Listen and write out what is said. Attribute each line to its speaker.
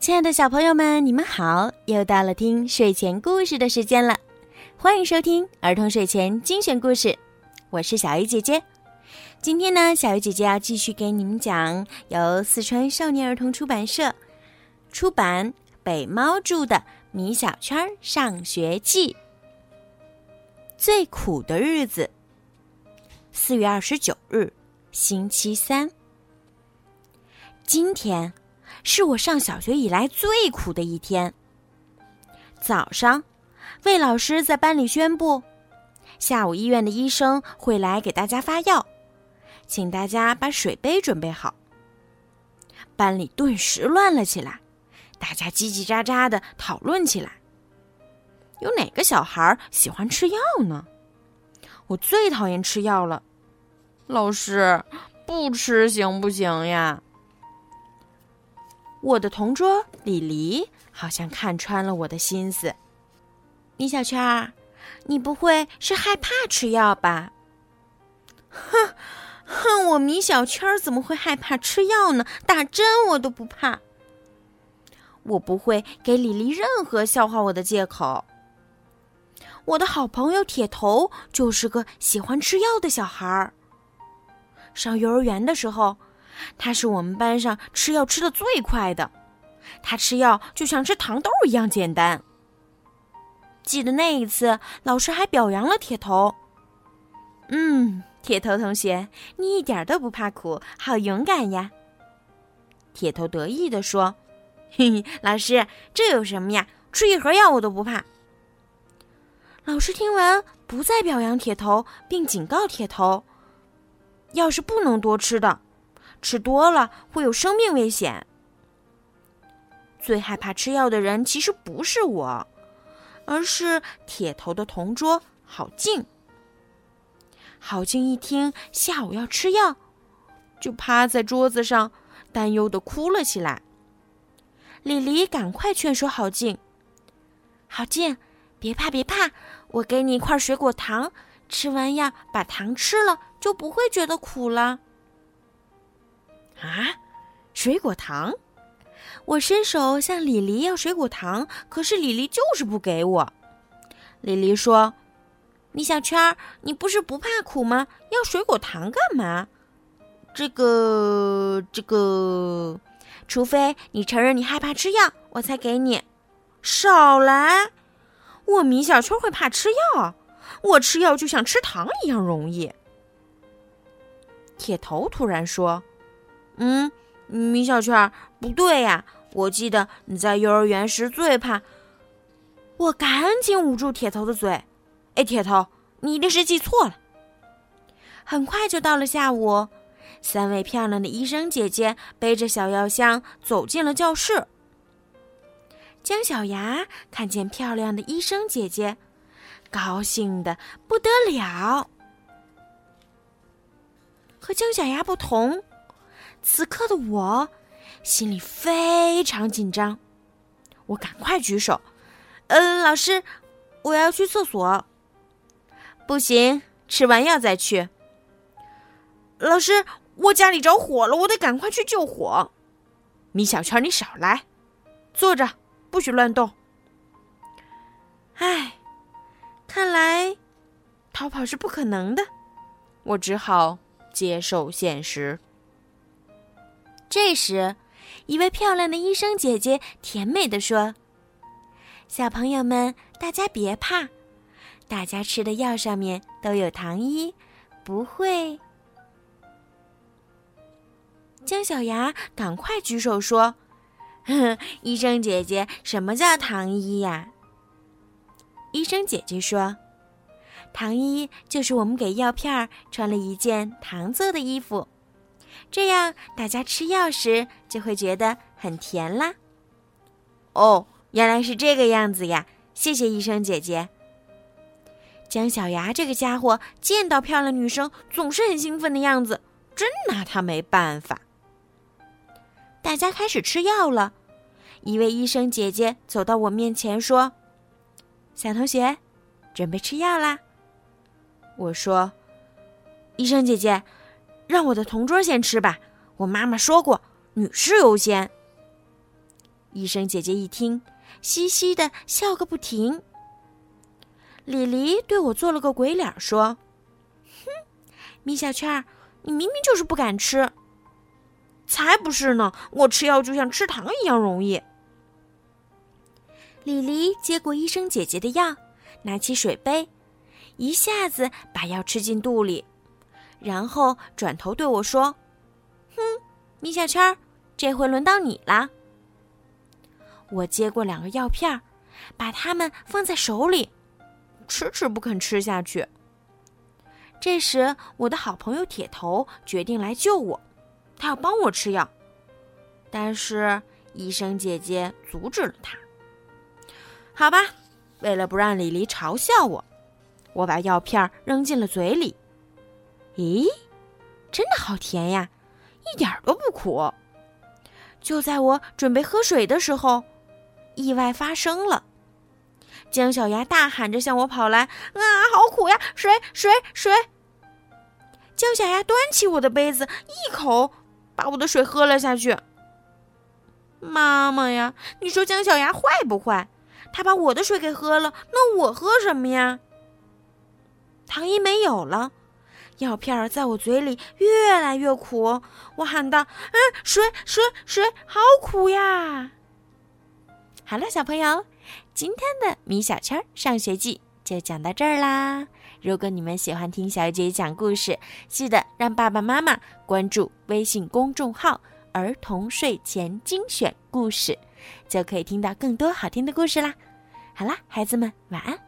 Speaker 1: 亲爱的小朋友们，你们好！又到了听睡前故事的时间了，欢迎收听儿童睡前精选故事，我是小鱼姐姐。今天呢，小鱼姐姐要继续给你们讲由四川少年儿童出版社出版、北猫著的《米小圈上学记》。最苦的日子，四月二十九日，星期三。今天是我上小学以来最苦的一天。早上，魏老师在班里宣布，下午医院的医生会来给大家发药，请大家把水杯准备好。班里顿时乱了起来，大家叽叽喳喳的讨论起来。有哪个小孩喜欢吃药呢？我最讨厌吃药了。老师，不吃行不行呀？我的同桌李黎好像看穿了我的心思。米小圈儿，你不会是害怕吃药吧？哼，哼，我米小圈怎么会害怕吃药呢？打针我都不怕。我不会给李黎任何笑话我的借口。我的好朋友铁头就是个喜欢吃药的小孩儿。上幼儿园的时候。他是我们班上吃药吃的最快的，他吃药就像吃糖豆一样简单。记得那一次，老师还表扬了铁头。嗯，铁头同学，你一点都不怕苦，好勇敢呀！铁头得意地说：“嘿嘿，老师，这有什么呀？吃一盒药我都不怕。”老师听完，不再表扬铁头，并警告铁头：“药是不能多吃的。”吃多了会有生命危险。最害怕吃药的人其实不是我，而是铁头的同桌郝静。郝静一听下午要吃药，就趴在桌子上，担忧的哭了起来。李黎赶快劝说郝静：“郝静，别怕别怕，我给你一块水果糖，吃完药把糖吃了，就不会觉得苦了。”啊，水果糖！我伸手向李黎要水果糖，可是李黎就是不给我。李黎说：“米小圈，你不是不怕苦吗？要水果糖干嘛？这个，这个，除非你承认你害怕吃药，我才给你。少来！我米小圈会怕吃药？我吃药就像吃糖一样容易。”铁头突然说。嗯，米小圈，不对呀！我记得你在幼儿园时最怕。我赶紧捂住铁头的嘴。哎，铁头，你一定是记错了。很快就到了下午，三位漂亮的医生姐姐背着小药箱走进了教室。姜小牙看见漂亮的医生姐姐，高兴的不得了。和姜小牙不同。此刻的我，心里非常紧张。我赶快举手：“嗯，老师，我要去厕所。”不行，吃完药再去。老师，我家里着火了，我得赶快去救火。米小圈，你少来，坐着，不许乱动。唉，看来逃跑是不可能的，我只好接受现实。这时，一位漂亮的医生姐姐甜美的说：“小朋友们，大家别怕，大家吃的药上面都有糖衣，不会。”姜小牙赶快举手说：“医生姐姐，什么叫糖衣呀？”医生姐姐说：“糖衣就是我们给药片儿穿了一件糖做的衣服。”这样，大家吃药时就会觉得很甜啦。哦，原来是这个样子呀！谢谢医生姐姐。姜小牙这个家伙见到漂亮女生总是很兴奋的样子，真拿他没办法。大家开始吃药了，一位医生姐姐走到我面前说：“小同学，准备吃药啦。”我说：“医生姐姐。”让我的同桌先吃吧，我妈妈说过，女士优先。医生姐姐一听，嘻嘻的笑个不停。李黎对我做了个鬼脸，说：“哼，米小圈儿，你明明就是不敢吃。”“才不是呢，我吃药就像吃糖一样容易。”李黎接过医生姐姐的药，拿起水杯，一下子把药吃进肚里，然后转头对我说：“哼，米小圈，这回轮到你了。”我接过两个药片，把它们放在手里，迟迟不肯吃下去。这时，我的好朋友铁头决定来救我，他要帮我吃药，但是医生姐姐阻止了他。好吧，为了不让李黎嘲笑我，我把药片扔进了嘴里。咦，真的好甜呀，一点都不苦。就在我准备喝水的时候。意外发生了，姜小牙大喊着向我跑来：“啊，好苦呀！水，水，水！”姜小牙端起我的杯子，一口把我的水喝了下去。妈妈呀，你说姜小牙坏不坏？他把我的水给喝了，那我喝什么呀？糖衣没有了，药片儿在我嘴里越来越苦。我喊道：“嗯，水，水，水，好苦呀！”好了，小朋友，今天的米小圈上学记就讲到这儿啦。如果你们喜欢听小姐姐讲故事，记得让爸爸妈妈关注微信公众号“儿童睡前精选故事”，就可以听到更多好听的故事啦。好啦，孩子们，晚安。